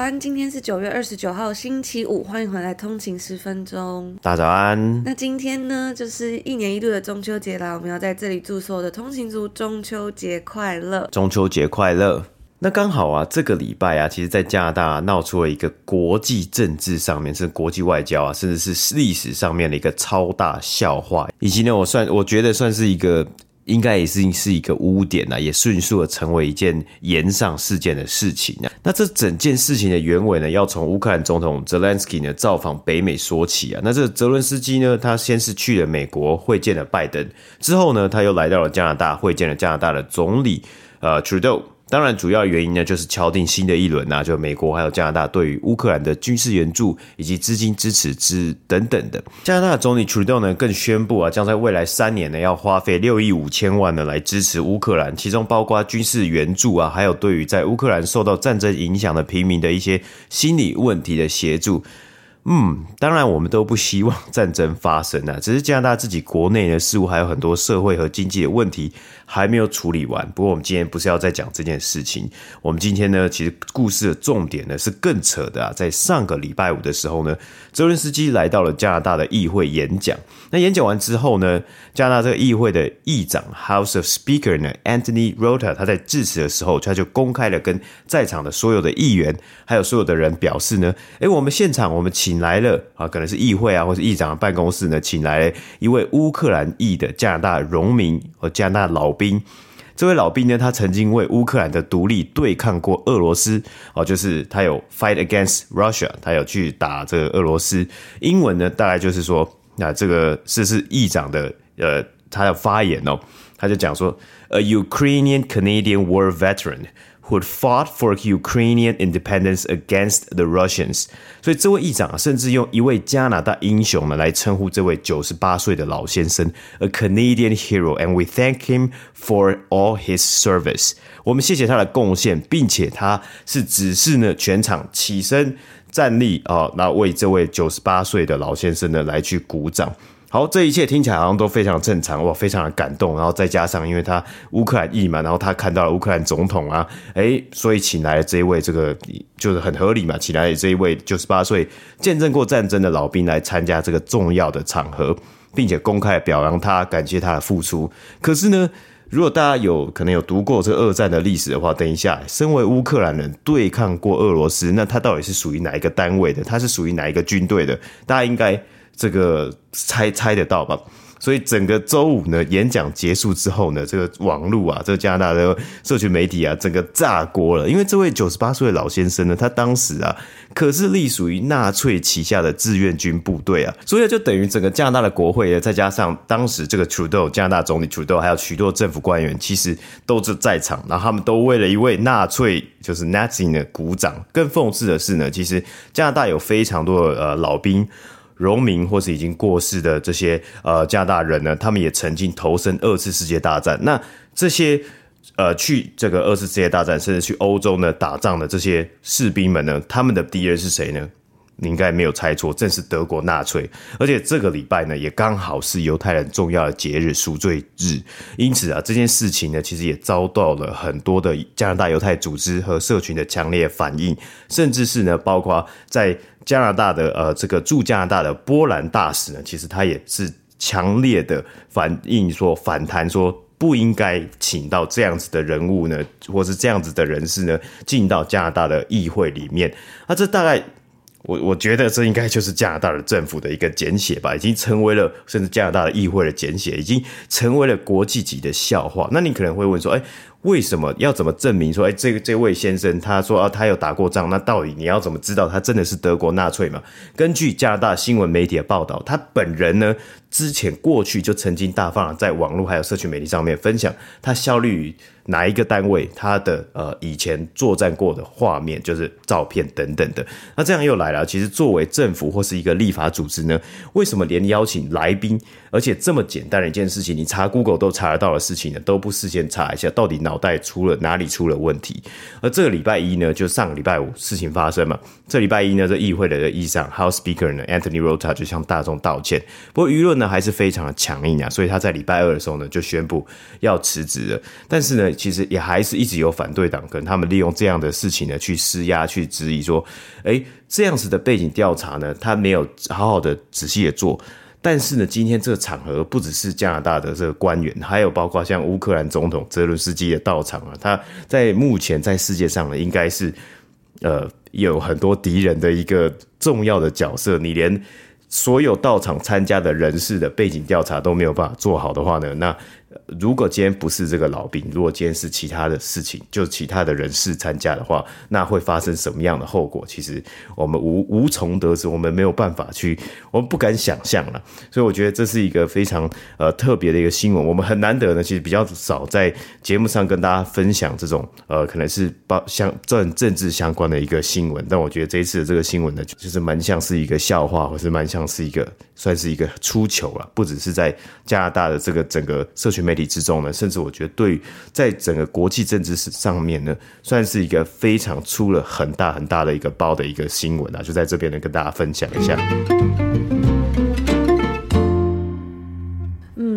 早安，今天是九月二十九号，星期五，欢迎回来通勤十分钟。大家早安。那今天呢，就是一年一度的中秋节啦，我们要在这里祝所有的通勤族中秋节快乐！中秋节快乐！那刚好啊，这个礼拜啊，其实在加拿大闹出了一个国际政治上面，是国际外交啊，甚至是历史上面的一个超大笑话，以及呢，我算我觉得算是一个。应该也是是一个污点呐，也迅速的成为一件炎上事件的事情啊。那这整件事情的原委呢，要从乌克兰总统泽连斯基呢造访北美说起啊。那这个泽伦斯基呢，他先是去了美国会见了拜登，之后呢，他又来到了加拿大会见了加拿大的总理呃 Trudeau。当然，主要原因呢，就是敲定新的一轮呐，就美国还有加拿大对于乌克兰的军事援助以及资金支持之等等的。加拿大总理 Trudeau 呢，更宣布啊，将在未来三年呢，要花费六亿五千万呢，来支持乌克兰，其中包括军事援助啊，还有对于在乌克兰受到战争影响的平民的一些心理问题的协助。嗯，当然，我们都不希望战争发生啊，只是加拿大自己国内的事务还有很多社会和经济的问题。还没有处理完，不过我们今天不是要再讲这件事情。我们今天呢，其实故事的重点呢是更扯的啊。在上个礼拜五的时候呢，泽伦斯基来到了加拿大的议会演讲。那演讲完之后呢，加拿大这个议会的议长 House of Speaker 呢，Anthony Rota，他在致辞的时候，他就公开的跟在场的所有的议员还有所有的人表示呢，诶，我们现场我们请来了啊，可能是议会啊，或是议长的办公室呢，请来了一位乌克兰裔的加拿大荣民和加拿大老兵，这位老兵呢，他曾经为乌克兰的独立对抗过俄罗斯哦，就是他有 fight against Russia，他有去打这个俄罗斯。英文呢，大概就是说，那这个是是议长的呃，他的发言哦，他就讲说，a Ukrainian Canadian war veteran。Who fought for Ukrainian independence against the Russians？所以这位议长啊，甚至用一位加拿大英雄呢来称呼这位九十八岁的老先生，a Canadian hero，and we thank him for all his service。我们谢谢他的贡献，并且他是指示呢全场起身站立啊，那为这位九十八岁的老先生呢来去鼓掌。好，这一切听起来好像都非常正常，哇，非常的感动。然后再加上，因为他乌克兰裔嘛，然后他看到了乌克兰总统啊，诶，所以请来了这一位，这个就是很合理嘛，请来这一位九十八岁见证过战争的老兵来参加这个重要的场合，并且公开表扬他，感谢他的付出。可是呢，如果大家有可能有读过这个二战的历史的话，等一下，身为乌克兰人对抗过俄罗斯，那他到底是属于哪一个单位的？他是属于哪一个军队的？大家应该。这个猜猜得到吧？所以整个周五呢，演讲结束之后呢，这个网络啊，这个加拿大的社群媒体啊，整个炸锅了。因为这位九十八岁的老先生呢，他当时啊，可是隶属于纳粹旗下的志愿军部队啊，所以就等于整个加拿大的国会呢，再加上当时这个 Trudeau 加拿大总理 Trudeau，还有许多政府官员，其实都是在场，然后他们都为了一位纳粹就是 Nazi 的鼓掌。更讽刺的是呢，其实加拿大有非常多的呃老兵。荣民或是已经过世的这些呃加拿大人呢，他们也曾经投身二次世界大战。那这些呃去这个二次世界大战，甚至去欧洲呢打仗的这些士兵们呢，他们的敌人是谁呢？你应该没有猜错，正是德国纳粹。而且这个礼拜呢，也刚好是犹太人重要的节日赎罪日。因此啊，这件事情呢，其实也遭到了很多的加拿大犹太组织和社群的强烈反应，甚至是呢，包括在。加拿大的呃，这个驻加拿大的波兰大使呢，其实他也是强烈的反应说反弹，说不应该请到这样子的人物呢，或是这样子的人士呢，进到加拿大的议会里面。那这大概。我我觉得这应该就是加拿大的政府的一个简写吧，已经成为了甚至加拿大的议会的简写，已经成为了国际级的笑话。那你可能会问说，哎，为什么要怎么证明说，哎，这个这位先生他说啊，他有打过仗，那到底你要怎么知道他真的是德国纳粹嘛？根据加拿大新闻媒体的报道，他本人呢，之前过去就曾经大方在网络还有社群媒体上面分享他效力于哪一个单位，他的呃以前作战过的画面，就是照片等等的。那这样又来了，其实作为政府或是一个立法组织呢，为什么连邀请来宾，而且这么简单的一件事情，你查 Google 都查得到的事情呢，都不事先查一下，到底脑袋出了哪里出了问题？而这个礼拜一呢，就上个礼拜五事情发生嘛，这礼拜一呢，这议会的议长 House Speaker 呢 Anthony Rota 就向大众道歉，不过舆论呢还是非常的强硬啊，所以他在礼拜二的时候呢，就宣布要辞职了。但是呢，其实也还是一直有反对党跟他们利用这样的事情呢，去施压、去质疑说，诶，这样子的背景调查呢，他没有好好的仔细的做。但是呢，今天这个场合不只是加拿大的这个官员，还有包括像乌克兰总统泽伦斯基的到场啊。他在目前在世界上呢，应该是呃有很多敌人的一个重要的角色。你连所有到场参加的人士的背景调查都没有办法做好的话呢，那。如果今天不是这个老兵，如果今天是其他的事情，就其他的人士参加的话，那会发生什么样的后果？其实我们无无从得知，我们没有办法去，我们不敢想象了。所以我觉得这是一个非常呃特别的一个新闻，我们很难得呢，其实比较少在节目上跟大家分享这种呃可能是包相政政治相关的一个新闻。但我觉得这一次的这个新闻呢，就是蛮像是一个笑话，或是蛮像是一个算是一个出糗了，不只是在加拿大的这个整个社群。媒体之中呢，甚至我觉得对，在整个国际政治史上面呢，算是一个非常出了很大很大的一个包的一个新闻啊，就在这边呢跟大家分享一下。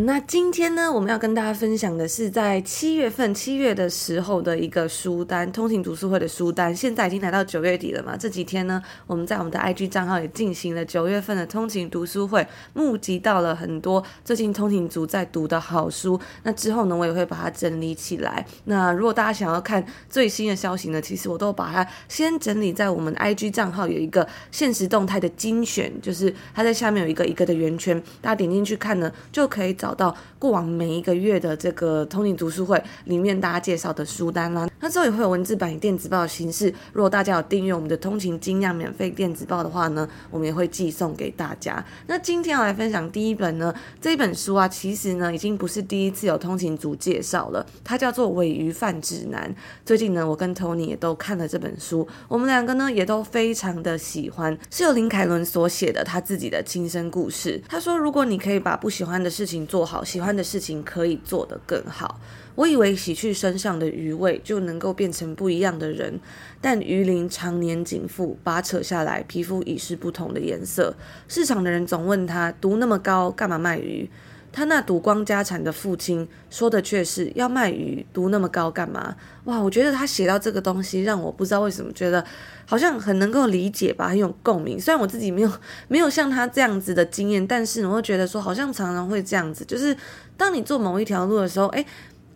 那今天呢，我们要跟大家分享的是在七月份七月的时候的一个书单，通勤读书会的书单。现在已经来到九月底了嘛，这几天呢，我们在我们的 IG 账号也进行了九月份的通勤读书会，募集到了很多最近通勤族在读的好书。那之后呢，我也会把它整理起来。那如果大家想要看最新的消息呢，其实我都把它先整理在我们 IG 账号有一个限时动态的精选，就是它在下面有一个一个的圆圈，大家点进去看呢，就可以找到。过往每一个月的这个通勤读书会里面，大家介绍的书单啦，那之后也会有文字版与电子报的形式。如果大家有订阅我们的通勤精酿免费电子报的话呢，我们也会寄送给大家。那今天要来分享第一本呢，这一本书啊，其实呢已经不是第一次有通勤族介绍了，它叫做《鮪鱼饭指南》。最近呢，我跟 Tony 也都看了这本书，我们两个呢也都非常的喜欢，是由林凯伦所写的他自己的亲身故事。他说，如果你可以把不喜欢的事情做好。喜欢的事情可以做得更好。我以为洗去身上的余味就能够变成不一样的人，但鱼鳞常年紧附，拔扯下来，皮肤已是不同的颜色。市场的人总问他，毒那么高，干嘛卖鱼？他那赌光家产的父亲说的却是要卖鱼，赌那么高干嘛？哇，我觉得他写到这个东西，让我不知道为什么觉得好像很能够理解吧，很有共鸣。虽然我自己没有没有像他这样子的经验，但是我会觉得说，好像常常会这样子，就是当你做某一条路的时候，诶。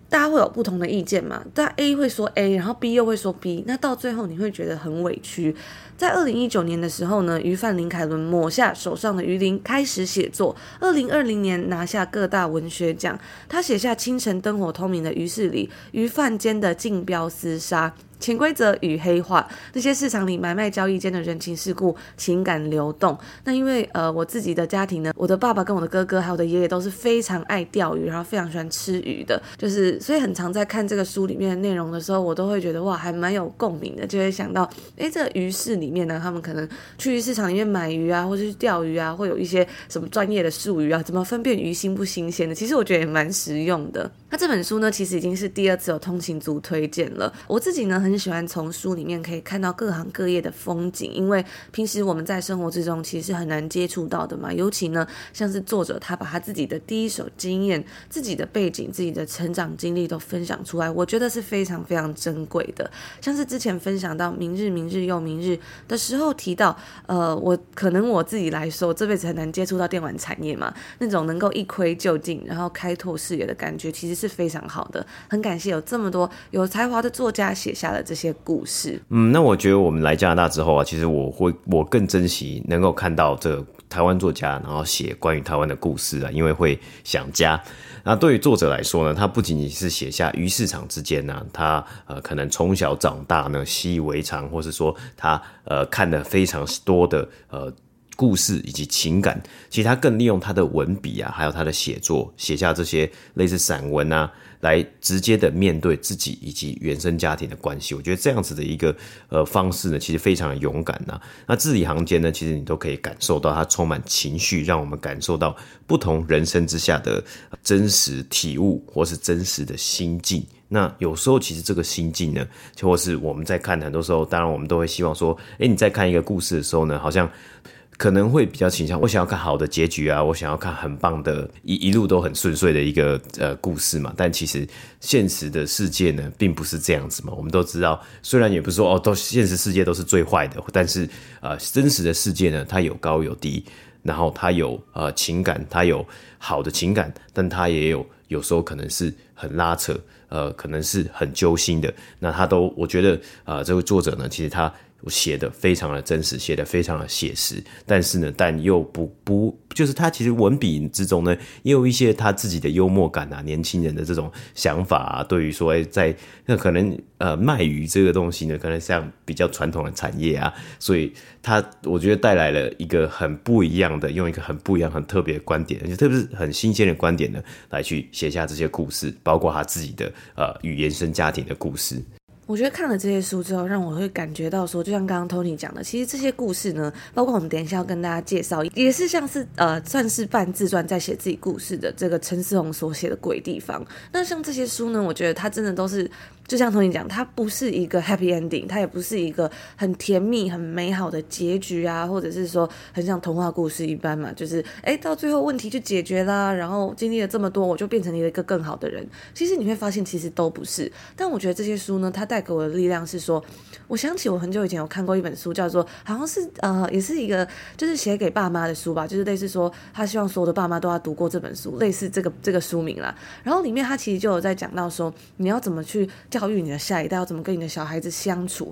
大家会有不同的意见嘛？但 A 会说 A，然后 B 又会说 B，那到最后你会觉得很委屈。在二零一九年的时候呢，鱼贩林凯伦抹下手上的鱼鳞，开始写作。二零二零年拿下各大文学奖，他写下清晨灯火通明的鱼市里，鱼贩间的竞标厮杀。潜规则与黑化，那些市场里买卖交易间的人情世故、情感流动。那因为呃，我自己的家庭呢，我的爸爸跟我的哥哥还有我的爷爷都是非常爱钓鱼，然后非常喜欢吃鱼的，就是所以很常在看这个书里面的内容的时候，我都会觉得哇，还蛮有共鸣的，就会想到，诶，这鱼市里面呢，他们可能去鱼市场里面买鱼啊，或者是钓鱼啊，会有一些什么专业的术语啊，怎么分辨鱼新不新鲜的？其实我觉得也蛮实用的。那这本书呢，其实已经是第二次有通勤族推荐了，我自己呢。很喜欢从书里面可以看到各行各业的风景，因为平时我们在生活之中其实是很难接触到的嘛。尤其呢，像是作者他把他自己的第一手经验、自己的背景、自己的成长经历都分享出来，我觉得是非常非常珍贵的。像是之前分享到明日、明日又明日的时候提到，呃，我可能我自己来说，这辈子很难接触到电玩产业嘛，那种能够一窥就进，然后开拓视野的感觉，其实是非常好的。很感谢有这么多有才华的作家写下了。这些故事，嗯，那我觉得我们来加拿大之后啊，其实我会我更珍惜能够看到这台湾作家，然后写关于台湾的故事啊，因为会想家。那对于作者来说呢，他不仅仅是写下鱼市场之间呢、他呃可能从小长大呢习以为常，或是说他呃看了非常多的呃。故事以及情感，其实他更利用他的文笔啊，还有他的写作，写下这些类似散文啊，来直接的面对自己以及原生家庭的关系。我觉得这样子的一个呃方式呢，其实非常的勇敢呐、那字里行间呢，其实你都可以感受到他充满情绪，让我们感受到不同人生之下的真实体悟，或是真实的心境。那有时候其实这个心境呢，就或是我们在看很多时候，当然我们都会希望说，诶，你在看一个故事的时候呢，好像。可能会比较倾向，我想要看好的结局啊，我想要看很棒的，一一路都很顺遂的一个呃故事嘛。但其实现实的世界呢，并不是这样子嘛。我们都知道，虽然也不是说哦，都现实世界都是最坏的，但是呃，真实的世界呢，它有高有低，然后它有呃情感，它有好的情感，但它也有有时候可能是很拉扯，呃，可能是很揪心的。那他都，我觉得啊、呃，这位作者呢，其实他。写的非常的真实，写的非常的写实，但是呢，但又不不，就是他其实文笔之中呢，也有一些他自己的幽默感啊，年轻人的这种想法啊，对于说在那可能呃卖鱼这个东西呢，可能像比较传统的产业啊，所以他我觉得带来了一个很不一样的，用一个很不一样、很特别的观点，而且特别是很新鲜的观点呢，来去写下这些故事，包括他自己的呃语言生家庭的故事。我觉得看了这些书之后，让我会感觉到说，就像刚刚 Tony 讲的，其实这些故事呢，包括我们等一下要跟大家介绍，也是像是呃，算是半自传在写自己故事的这个陈思宏所写的鬼地方。那像这些书呢，我觉得它真的都是。就像同你讲，它不是一个 happy ending，它也不是一个很甜蜜、很美好的结局啊，或者是说很像童话故事一般嘛，就是哎，到最后问题就解决啦，然后经历了这么多，我就变成了一个更好的人。其实你会发现，其实都不是。但我觉得这些书呢，它带给我的力量是说，我想起我很久以前有看过一本书，叫做好像是呃，也是一个就是写给爸妈的书吧，就是类似说他希望所有的爸妈都要读过这本书，类似这个这个书名啦。然后里面他其实就有在讲到说，你要怎么去。教育你的下一代要怎么跟你的小孩子相处，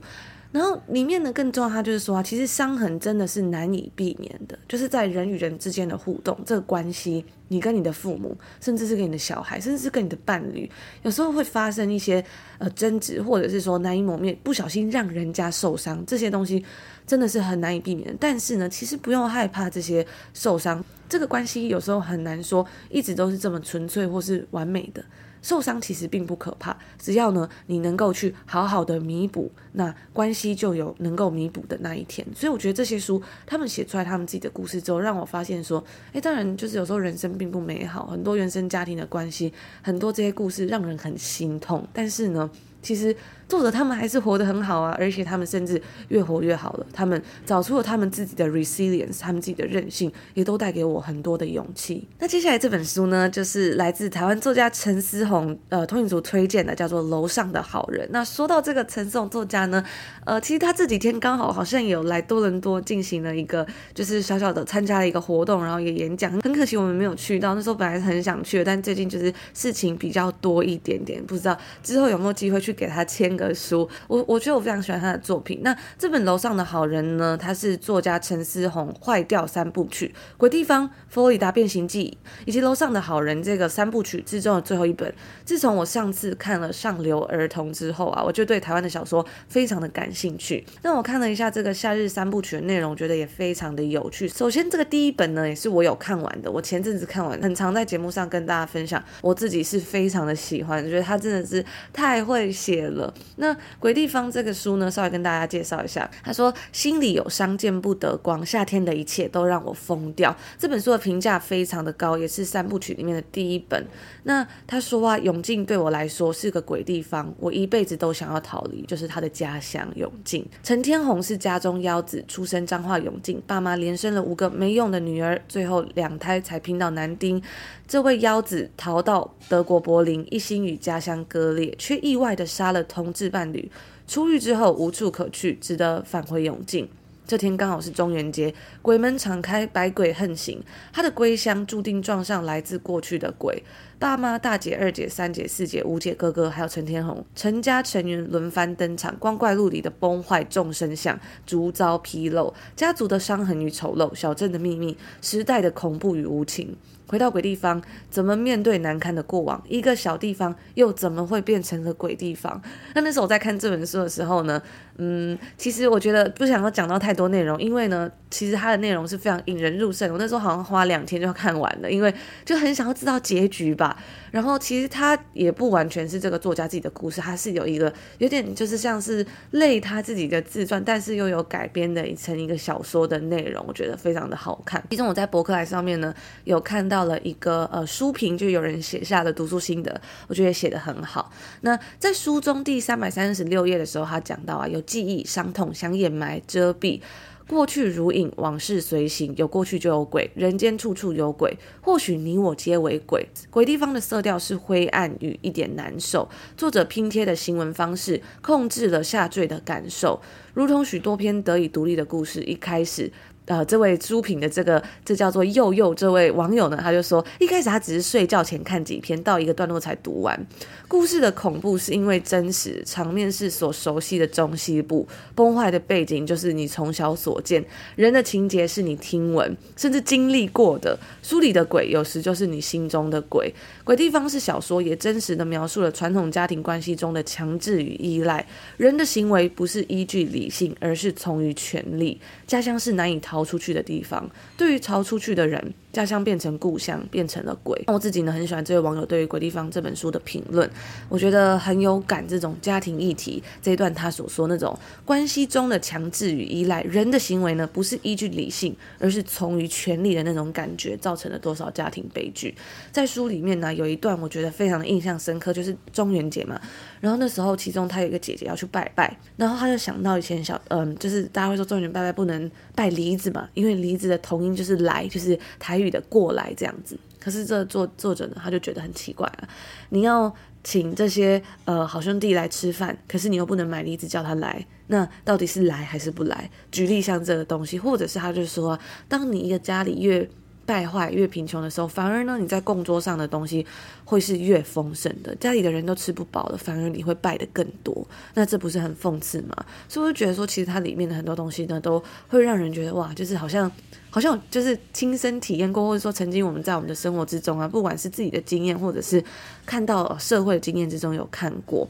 然后里面呢更重要，他就是说啊，其实伤痕真的是难以避免的，就是在人与人之间的互动，这个关系，你跟你的父母，甚至是跟你的小孩，甚至是跟你的伴侣，有时候会发生一些呃争执，或者是说难以磨灭，不小心让人家受伤，这些东西真的是很难以避免的。但是呢，其实不用害怕这些受伤，这个关系有时候很难说一直都是这么纯粹或是完美的。受伤其实并不可怕，只要呢你能够去好好的弥补，那关系就有能够弥补的那一天。所以我觉得这些书他们写出来他们自己的故事之后，让我发现说，诶，当然就是有时候人生并不美好，很多原生家庭的关系，很多这些故事让人很心痛，但是呢。其实作者他们还是活得很好啊，而且他们甚至越活越好了。他们找出了他们自己的 resilience，他们自己的韧性，也都带给我很多的勇气。那接下来这本书呢，就是来自台湾作家陈思宏，呃，通讯组推荐的，叫做《楼上的好人》。那说到这个陈思宏作家呢，呃，其实他这几天刚好好像有来多伦多进行了一个，就是小小的参加了一个活动，然后一个演讲。很可惜我们没有去到，那时候本来是很想去的，但最近就是事情比较多一点点，不知道之后有没有机会去。给他签个书，我我觉得我非常喜欢他的作品。那这本楼上的好人呢，他是作家陈思宏坏掉三部曲《鬼地方》《佛罗里达变形记》以及《楼上的好人》这个三部曲之中的最后一本。自从我上次看了《上流儿童》之后啊，我就对台湾的小说非常的感兴趣。那我看了一下这个夏日三部曲的内容，我觉得也非常的有趣。首先，这个第一本呢，也是我有看完的。我前阵子看完，很常在节目上跟大家分享。我自己是非常的喜欢，觉得他真的是太会写。了那《鬼地方》这个书呢，稍微跟大家介绍一下。他说：“心里有伤，见不得光。夏天的一切都让我疯掉。”这本书的评价非常的高，也是三部曲里面的第一本。那他说啊，永靖对我来说是个鬼地方，我一辈子都想要逃离，就是他的家乡永靖。陈天红是家中幺子，出生彰化永靖，爸妈连生了五个没用的女儿，最后两胎才拼到男丁。这位幺子逃到德国柏林，一心与家乡割裂，却意外的杀了同志伴侣。出狱之后无处可去，只得返回永靖。这天刚好是中元节，鬼门敞开，百鬼横行。他的归乡注定撞上来自过去的鬼。爸妈、大姐、二姐、三姐、四姐、五姐、哥哥，还有陈天红，陈家成员轮番登场。光怪陆离的崩坏众生相，逐遭披露，家族的伤痕与丑陋，小镇的秘密，时代的恐怖与无情。回到鬼地方，怎么面对难堪的过往？一个小地方又怎么会变成了鬼地方？那那时候我在看这本书的时候呢，嗯，其实我觉得不想要讲到太多内容，因为呢，其实它的内容是非常引人入胜。我那时候好像花两天就要看完了，因为就很想要知道结局吧。然后其实它也不完全是这个作家自己的故事，它是有一个有点就是像是类他自己的自传，但是又有改编的一层一个小说的内容，我觉得非常的好看。其中我在博客来上面呢有看到。到了一个呃书评，就有人写下了读书心得，我觉得写得很好。那在书中第三百三十六页的时候，他讲到啊，有记忆、伤痛想掩埋、遮蔽，过去如影，往事随形，有过去就有鬼，人间处处有鬼，或许你我皆为鬼。鬼地方的色调是灰暗与一点难受，作者拼贴的行文方式控制了下坠的感受，如同许多篇得以独立的故事，一开始。呃，这位书评的这个这叫做佑佑这位网友呢，他就说，一开始他只是睡觉前看几篇，到一个段落才读完。故事的恐怖是因为真实，场面是所熟悉的中西部，崩坏的背景就是你从小所见，人的情节是你听闻甚至经历过的。书里的鬼有时就是你心中的鬼。鬼地方是小说，也真实的描述了传统家庭关系中的强制与依赖。人的行为不是依据理性，而是从于权力。家乡是难以逃逃出去的地方，对于逃出去的人，家乡变成故乡，变成了鬼。我自己呢，很喜欢这位网友对于《鬼地方》这本书的评论，我觉得很有感。这种家庭议题这一段，他所说那种关系中的强制与依赖，人的行为呢，不是依据理性，而是从于权力的那种感觉，造成了多少家庭悲剧。在书里面呢，有一段我觉得非常的印象深刻，就是中元节嘛。然后那时候，其中他有一个姐姐要去拜拜，然后他就想到以前小，嗯，就是大家会说中元拜拜不能拜梨子嘛，因为梨子的同音就是来，就是台语的过来这样子。可是这作作者呢，他就觉得很奇怪啊，你要请这些呃好兄弟来吃饭，可是你又不能买梨子叫他来，那到底是来还是不来？举例像这个东西，或者是他就说，当你一个家里越败坏越贫穷的时候，反而呢，你在供桌上的东西会是越丰盛的。家里的人都吃不饱了，反而你会拜得更多。那这不是很讽刺吗？所以我就觉得说，其实它里面的很多东西呢，都会让人觉得哇，就是好像好像就是亲身体验过，或者说曾经我们在我们的生活之中啊，不管是自己的经验，或者是看到社会的经验之中有看过。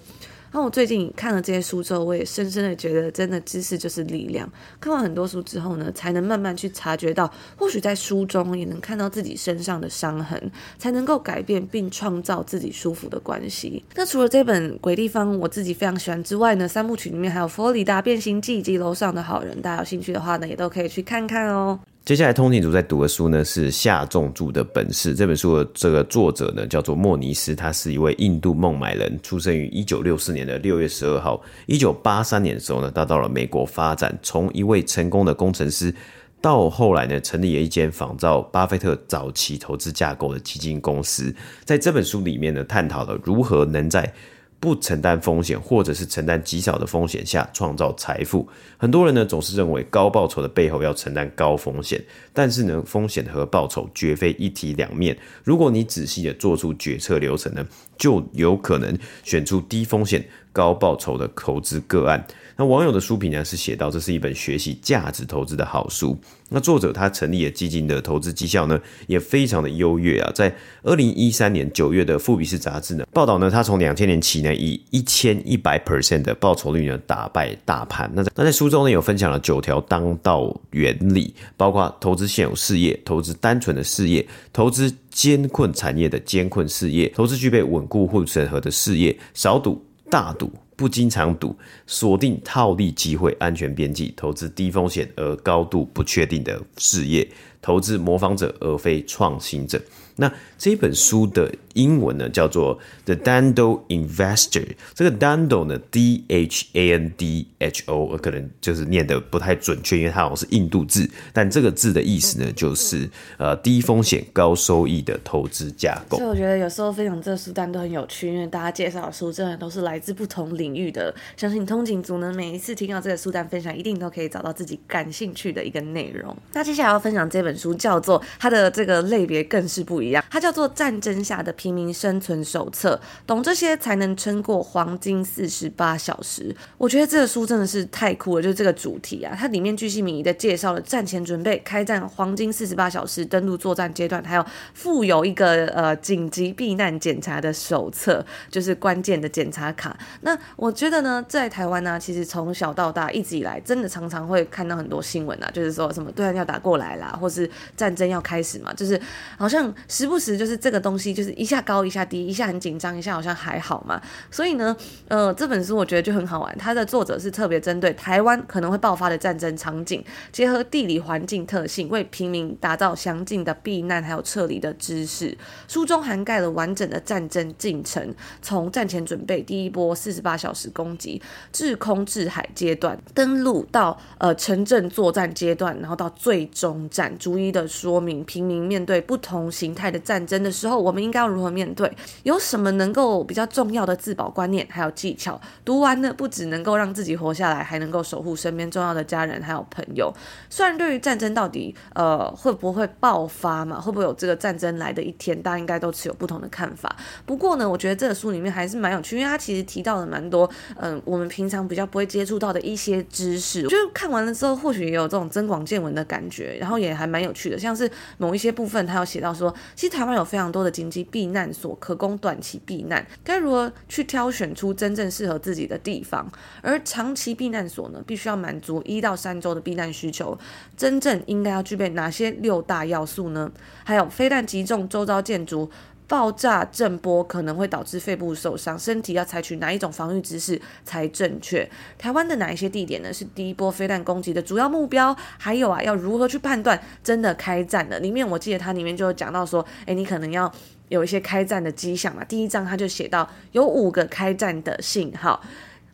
那我最近看了这些书之后，我也深深的觉得，真的知识就是力量。看完很多书之后呢，才能慢慢去察觉到，或许在书中也能看到自己身上的伤痕，才能够改变并创造自己舒服的关系。那除了这本《鬼地方》，我自己非常喜欢之外呢，三部曲里面还有《佛罗里达变形记》以及《楼上的好人》，大家有兴趣的话呢，也都可以去看看哦。接下来，通勤族在读的书呢是夏仲柱的本事。这本书的这个作者呢叫做莫尼斯，他是一位印度孟买人，出生于一九六四年的六月十二号。一九八三年的时候呢，他到了美国发展，从一位成功的工程师，到后来呢，成立了一间仿造巴菲特早期投资架构的基金公司。在这本书里面呢，探讨了如何能在不承担风险，或者是承担极少的风险下创造财富。很多人呢总是认为高报酬的背后要承担高风险，但是呢，风险和报酬绝非一体两面。如果你仔细的做出决策流程呢，就有可能选出低风险高报酬的投资个案。那网友的书评呢是写到，这是一本学习价值投资的好书。那作者他成立的基金的投资绩效呢也非常的优越啊，在二零一三年九月的富比士杂志呢报道呢，他从两千年起呢以一千一百 percent 的报酬率呢打败大盘。那在那在书中呢有分享了九条当道原理，包括投资现有事业、投资单纯的事业、投资艰困产业的艰困事业、投资具备稳固护城河的事业、少赌大赌。不经常赌，锁定套利机会，安全边际，投资低风险而高度不确定的事业，投资模仿者而非创新者。那这本书的英文呢，叫做《The Dhandho Investor》。这个 Dhandho 呢，D H A N D H O，我可能就是念的不太准确，因为它好像是印度字。但这个字的意思呢，就是呃低风险高收益的投资架构。所以我觉得有时候分享这个书单都很有趣，因为大家介绍的书真的都是来自不同领域的。相信通勤族呢，每一次听到这个书单分享，一定都可以找到自己感兴趣的一个内容。那接下来要分享这本书，叫做它的这个类别更是不一一样，它叫做《战争下的平民生存手册》，懂这些才能撑过黄金四十八小时。我觉得这个书真的是太酷了，就是这个主题啊，它里面巨细靡遗的介绍了战前准备、开战黄金四十八小时、登陆作战阶段，还有附有一个呃紧急避难检查的手册，就是关键的检查卡。那我觉得呢，在台湾呢、其实从小到大一直以来，真的常常会看到很多新闻啊，就是说什么对岸要打过来啦，或是战争要开始嘛，就是好像时不时就是这个东西，就是一下高一下低，一下很紧张，一下好像还好嘛。所以呢，呃，这本书我觉得就很好玩，它的作者是特别针对台湾可能会爆发的战争场景，结合地理环境特性，为平民打造详尽的避难还有撤离的知识。书中涵盖了完整的战争进程，从战前准备第一波四十八小时攻击，制空制海阶段登陆到呃城镇作战阶段，然后到最终战，逐一的说明平民面对不同形态的战争的时候，我们应该要如何面对，有什么能够比较重要的自保观念，还有技巧。读完呢，不只能够让自己活下来，还能够守护身边重要的家人还有朋友。虽然对于战争到底呃会不会爆发嘛，会不会有这个战争来的一天，大家应该都持有不同的看法。不过呢，我觉得这个书里面还是蛮有趣，因为它其实提到了蛮多嗯、我们平常比较不会接触到的一些知识。就是看完了之后，或许也有这种增广见闻的感觉，然后也还蛮有趣的。像是某一些部分，他有写到说，其实台湾有非常多的经济避难所，可供短期避难，该如何去挑选出真正适合自己的地方？而长期避难所呢，必须要满足一到三周的避难需求，真正应该要具备哪些六大要素呢？还有飞弹击中周遭建筑。爆炸震波可能会导致肺部受伤，身体要采取哪一种防御姿势才正确？台湾的哪一些地点呢？是第一波飞弹攻击的主要目标？还有啊，要如何去判断真的开战了？里面我记得它里面就有讲到说，诶，你可能要有一些开战的迹象嘛。第一章他就写到有五个开战的信号。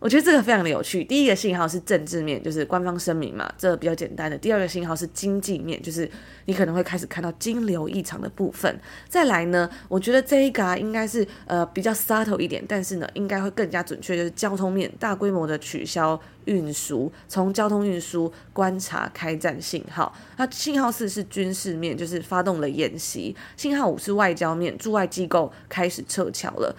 我觉得这个非常的有趣。第一个信号是政治面，就是官方声明嘛，这比较简单的。第二个信号是经济面，就是你可能会开始看到金流异常的部分。再来呢，我觉得这一个，应该是呃比较 subtle 一点，但是呢，应该会更加准确，就是交通面，大规模的取消运输，从交通运输观察开战信号。那信号四是军事面，就是发动了演习。信号五是外交面，驻外机构开始撤侨了。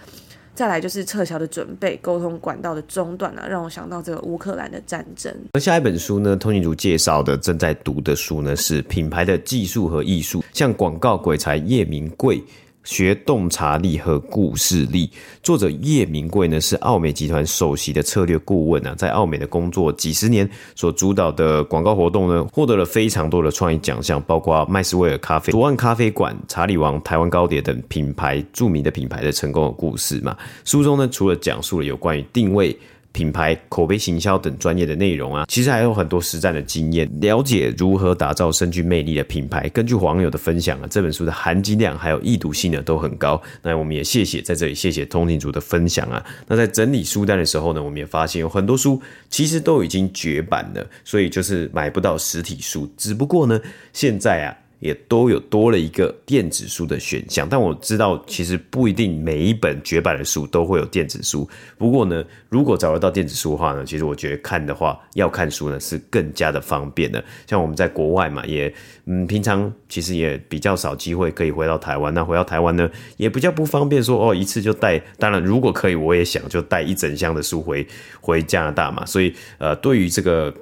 再来就是撤侨的准备，沟通管道的中断啊，让我想到这个乌克兰的战争。而下一本书呢，通讯组介绍的正在读的书呢，是品牌的技术和艺术，像广告鬼才叶明贵。学洞察力和故事力，作者叶明贵呢是奥美集团首席的策略顾问啊，在奥美的工作几十年，所主导的广告活动呢，获得了非常多的创意奖项，包括麦斯威尔咖啡、左岸咖啡馆、查理王、台湾糕点等品牌著名的品牌的成功的故事嘛。书中呢，除了讲述了有关于定位。品牌、口碑、行销等专业的内容啊，其实还有很多实战的经验，了解如何打造深具魅力的品牌。根据网友的分享啊，这本书的含金量还有易读性呢都很高。那我们也谢谢在这里谢谢通勤族的分享啊。那在整理书单的时候呢，我们也发现有很多书其实都已经绝版了，所以就是买不到实体书。只不过呢，现在啊。也都有多了一个电子书的选项，但我知道其实不一定每一本绝版的书都会有电子书。不过呢，如果找得到电子书的话呢，其实我觉得看的话，要看书呢是更加的方便的。像我们在国外嘛，也嗯，平常其实也比较少机会可以回到台湾。那回到台湾呢，也比较不方便说哦，一次就带。当然，如果可以，我也想就带一整箱的书回回加拿大嘛。所以呃，对于这个。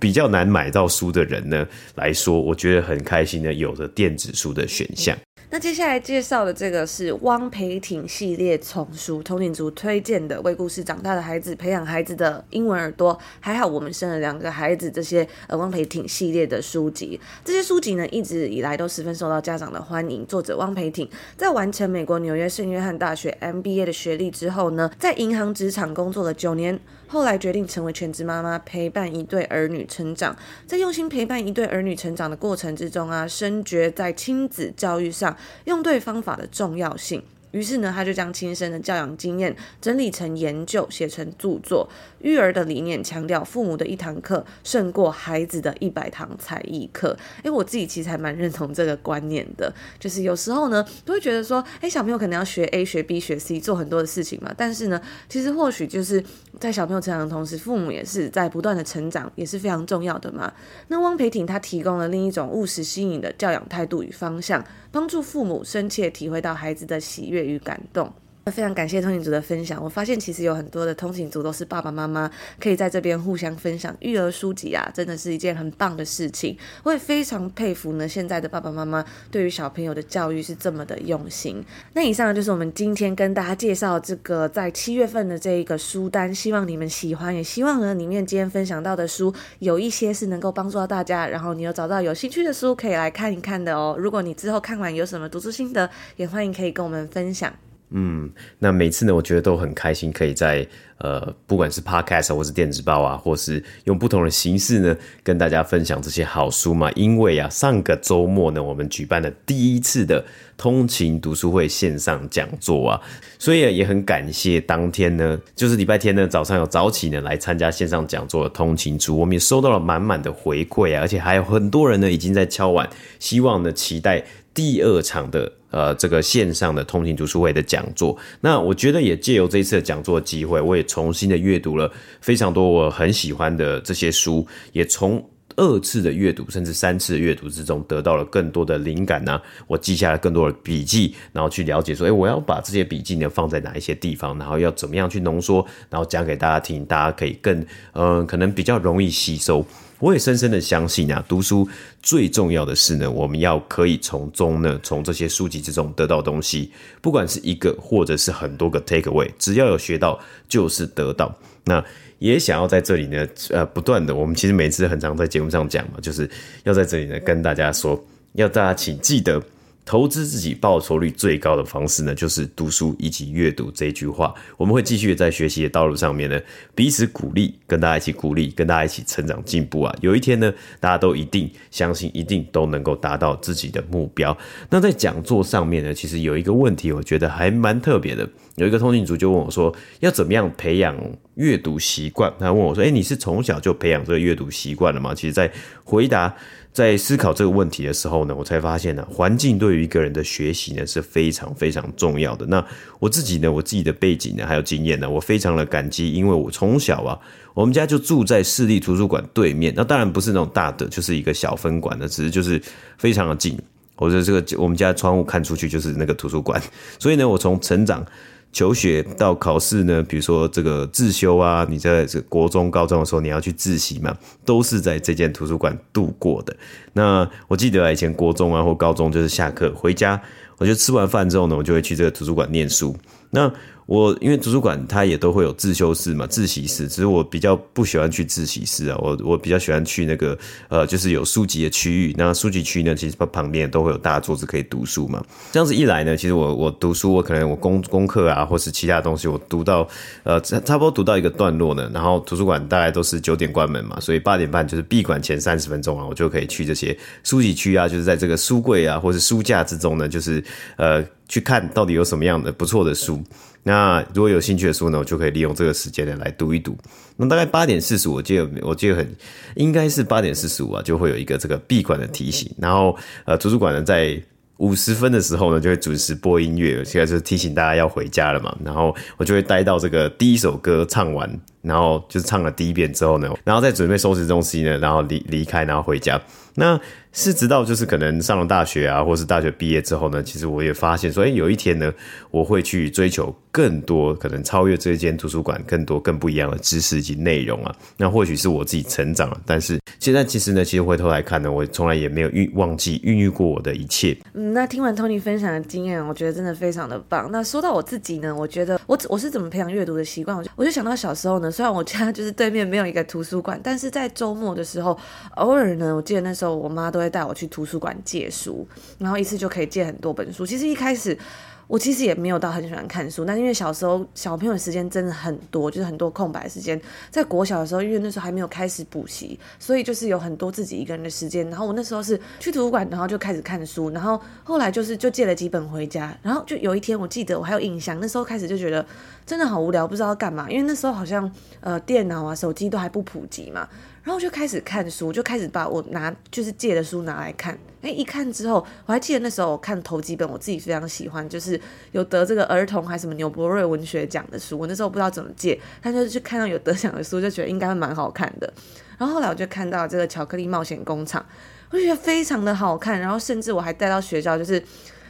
比较难买到书的人呢来说，我觉得很开心的，有着电子书的选项。那接下来介绍的这个是汪培挺系列丛书，通勤族推荐的《为故事长大的孩子培养孩子的英文耳朵》，还好我们生了两个孩子，这些呃汪培挺系列的书籍，这些书籍呢一直以来都十分受到家长的欢迎。作者汪培挺在完成美国纽约圣约翰大学 MBA 的学历之后呢，在银行职场工作了九年。后来决定成为全职妈妈，陪伴一对儿女成长。在用心陪伴一对儿女成长的过程之中啊，深觉在亲子教育上用对方法的重要性。于是呢，他就将亲身的教养经验整理成研究，写成著作。育儿的理念强调，父母的一堂课胜过孩子的一百堂才艺课。诶，我自己其实还蛮认同这个观念的，就是有时候呢，都会觉得说，诶，小朋友可能要学 A、学 B、学 C，做很多的事情嘛。但是呢，其实或许就是在小朋友成长的同时，父母也是在不断的成长，也是非常重要的嘛。那汪培婷他提供了另一种务实新颖的教养态度与方向，帮助父母深切体会到孩子的喜悦与感动。非常感谢通勤族的分享。我发现其实有很多的通勤族都是爸爸妈妈，可以在这边互相分享育儿书籍啊，真的是一件很棒的事情。我也非常佩服呢，现在的爸爸妈妈对于小朋友的教育是这么的用心。那以上就是我们今天跟大家介绍这个在七月份的这一个书单，希望你们喜欢，也希望呢里面今天分享到的书有一些是能够帮助到大家，然后你有找到有兴趣的书可以来看一看的哦。如果你之后看完有什么读书心得，也欢迎可以跟我们分享。嗯，那每次呢，我觉得都很开心，可以在呃，不管是 Podcast 或是电子报啊，或是用不同的形式呢，跟大家分享这些好书嘛。因为啊，上个周末呢，我们举办了第一次的通勤读书会线上讲座啊，所以也很感谢当天呢，就是礼拜天呢早上有早起呢来参加线上讲座的通勤族，我们也收到了满满的回馈啊，而且还有很多人呢已经在敲碗，希望呢期待第二场的。呃，这个线上的通勤读书会的讲座，那我觉得也借由这一次的讲座机会，我也重新的阅读了非常多我很喜欢的这些书，也从二次的阅读甚至三次的阅读之中得到了更多的灵感呢、我记下了更多的笔记，然后去了解说，诶，我要把这些笔记呢放在哪一些地方，然后要怎么样去浓缩，然后讲给大家听，大家可以更嗯、可能比较容易吸收。我也深深的相信啊，读书最重要的是呢，我们要可以从中呢，从这些书籍之中得到东西，不管是一个或者是很多个 take away，只要有学到就是得到。那也想要在这里呢，呃，不断的，我们其实每次很常在节目上讲嘛，就是要在这里呢跟大家说，要大家请记得。投资自己报酬率最高的方式呢，就是读书以及阅读这句话。我们会继续在学习的道路上面呢，彼此鼓励，跟大家一起鼓励，跟大家一起成长进步啊！有一天呢，大家都一定相信，一定都能够达到自己的目标。那在讲座上面呢，其实有一个问题，我觉得还蛮特别的。有一个通勤族就问我说，要怎么样培养阅读习惯？他问我说，诶，你是从小就培养这个阅读习惯了吗？其实，在回答。在思考这个问题的时候呢，我才发现呢，环境对于一个人的学习呢是非常非常重要的。那我自己呢，我自己的背景呢，还有经验呢，我非常的感激，因为我从小啊，我们家就住在市立图书馆对面，那当然不是那种大的，就是一个小分馆的，只是就是非常的近。我觉得这个我们家窗户看出去就是那个图书馆，所以呢，我从成长。求学到考试呢，比如说这个自修啊，你在这国中、高中的时候，你要去自习嘛，都是在这间图书馆度过的。那我记得以前国中啊或高中，就是下课回家，我就吃完饭之后呢，我就会去这个图书馆念书。那我因为图书馆它也都会有自修室嘛，自习室，只是我比较不喜欢去自习室啊，我我比较喜欢去那个呃，就是有书籍的区域。那书籍区呢，其实它旁边都会有大桌子可以读书嘛。这样子一来呢，其实我我读书，我可能我功功课啊，或是其他东西，我读到呃差不多读到一个段落呢，然后图书馆大概都是九点关门嘛，所以八点半就是闭馆前三十分钟啊，我就可以去这些书籍区啊，就是在这个书柜啊，或是书架之中呢，就是呃去看到底有什么样的不错的书。那如果有兴趣的书呢，我就可以利用这个时间呢来读一读。那大概八点四十五，我记得我记得很应该是八点四十五啊，就会有一个这个闭馆的提醒。然后呃，图书馆呢在五十分的时候呢，就会准时播音乐，现在就是提醒大家要回家了嘛。然后我就会待到这个第一首歌唱完，然后就是唱了第一遍之后呢，然后再准备收拾东西呢，然后离离开，然后回家。那是直到就是可能上了大学啊，或是大学毕业之后呢，其实我也发现说，诶，有一天呢，我会去追求更多可能超越这间图书馆更多更不一样的知识以及内容啊。那或许是我自己成长了，但是现在其实呢，其实回头来看呢，我从来也没有孕忘记孕育过我的一切。嗯，那听完 Tony 分享的经验，我觉得真的非常的棒。那说到我自己呢，我觉得我我是怎么培养阅读的习惯，我就我就想到小时候呢，虽然我家就是对面没有一个图书馆，但是在周末的时候，偶尔呢，我记得那时候我妈都会带我去图书馆借书，然后一次就可以借很多本书。其实一开始。我其实也没有到很喜欢看书，但因为小时候小朋友的时间真的很多，就是很多空白时间。在国小的时候，因为那时候还没有开始补习，所以就是有很多自己一个人的时间。然后我那时候是去图书馆，然后就开始看书，然后后来就是就借了几本回家。然后就有一天，我记得我还有印象，那时候开始就觉得真的好无聊，不知道干嘛。因为那时候好像呃电脑啊、手机都还不普及嘛。然后就开始看书，就开始把我拿就是借的书拿来看。哎，一看之后，我还记得那时候我看头几本我自己非常喜欢，就是有得这个儿童还什么纽伯瑞文学奖的书。我那时候不知道怎么借，但就是去看到有得奖的书，就觉得应该会蛮好看的。然后后来我就看到这个巧克力冒险工厂，我就觉得非常的好看。然后甚至我还带到学校，就是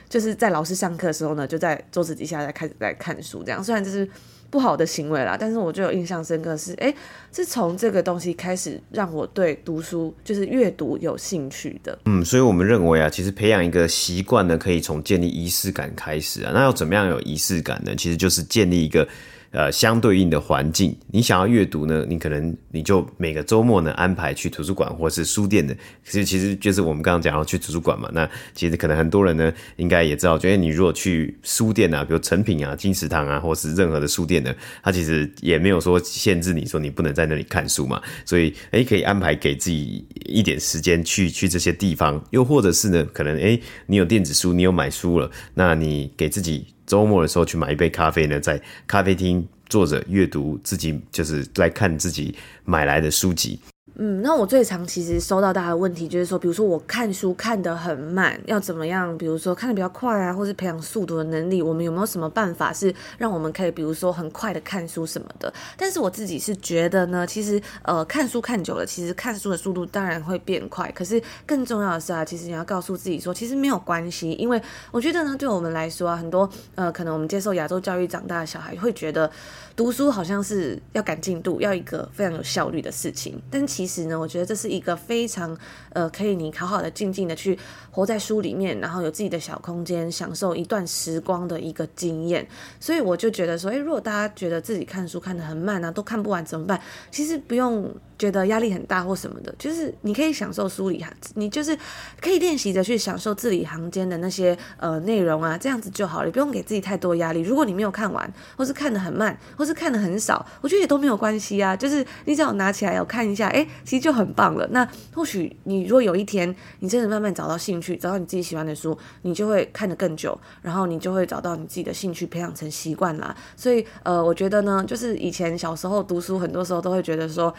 就是在老师上课的时候呢，就在桌子底下在开始在看书。这样虽然就是。不好的行为啦，但是我就有印象深刻是，哎，是从这个东西开始让我对读书就是阅读有兴趣的。嗯，所以我们认为啊，其实培养一个习惯呢，可以从建立仪式感开始啊。那要怎么样有仪式感呢？其实就是建立一个。呃，相对应的环境，你想要阅读呢，你可能你就每个周末呢安排去图书馆或是书店的。其实其实就是我们刚刚讲到去图书馆嘛。那其实可能很多人呢，应该也知道，觉得你如果去书店啊，比如诚品啊、金石堂啊，或是任何的书店呢，它其实也没有说限制你说你不能在那里看书嘛。所以，诶，可以安排给自己一点时间去去这些地方，又或者是呢，可能诶，你有电子书，你有买书了，那你给自己。周末的时候去买一杯咖啡呢，在咖啡厅坐着阅读自己，就是来看自己买来的书籍。嗯，那我最常其实收到大家的问题就是说，比如说我看书看得很慢，要怎么样？比如说看得比较快啊，或是培养速读的能力，我们有没有什么办法是让我们可以，比如说很快的看书什么的？但是我自己是觉得呢，其实呃看书看久了，其实看书的速度当然会变快，可是更重要的是啊，其实你要告诉自己说，其实没有关系，因为我觉得呢，对我们来说啊，很多呃可能我们接受亚洲教育长大的小孩会觉得读书好像是要赶进度，要一个非常有效率的事情，但其。其实呢，我觉得这是一个非常呃，可以你好好的静静的去活在书里面，然后有自己的小空间，享受一段时光的一个经验。所以我就觉得说，诶，如果大家觉得自己看书看得很慢啊，都看不完怎么办？其实不用。觉得压力很大或什么的，就是你可以享受书里，你就是可以练习着去享受字里行间的那些呃内容啊，这样子就好了，不用给自己太多压力。如果你没有看完，或是看得很慢，或是看得很少，我觉得也都没有关系啊。就是你只要拿起来有看一下，诶，其实就很棒了。那或许你如果有一天你真的慢慢找到兴趣，找到你自己喜欢的书，你就会看得更久，然后你就会找到你自己的兴趣，培养成习惯啦。所以呃，我觉得呢，就是以前小时候读书，很多时候都会觉得说。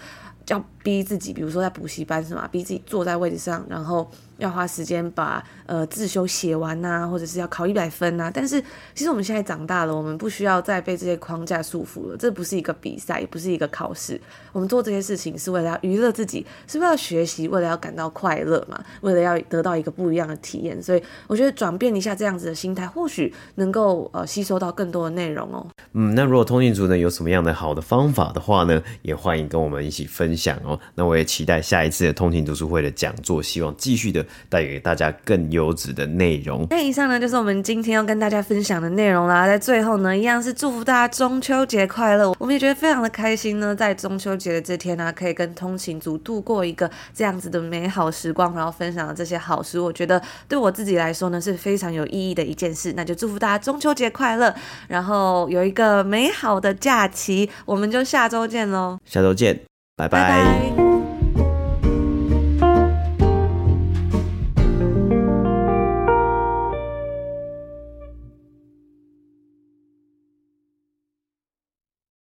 要逼自己，比如说在补习班是吗？逼自己坐在位置上，然后。要花时间把呃自修写完呐、或者是要考一百分呐、啊。但是其实我们现在长大了，我们不需要再被这些框架束缚了。这不是一个比赛，也不是一个考试。我们做这些事情是为了要娱乐自己，是为了学习，为了要感到快乐嘛，为了要得到一个不一样的体验。所以我觉得转变一下这样子的心态，或许能够呃吸收到更多的内容哦。嗯，那如果通勤族呢有什么样的好的方法的话呢，也欢迎跟我们一起分享哦。那我也期待下一次的通勤读书会的讲座，希望继续的。带给大家更优质的内容。那以上呢，就是我们今天要跟大家分享的内容啦。在最后呢，一样是祝福大家中秋节快乐。我们也觉得非常的开心呢，在中秋节的这天呢，可以跟通勤族度过一个这样子的美好时光，然后分享这些好书。我觉得对我自己来说呢，是非常有意义的一件事。那就祝福大家中秋节快乐，然后有一个美好的假期。我们就下周见喽！下周见，拜拜。拜拜。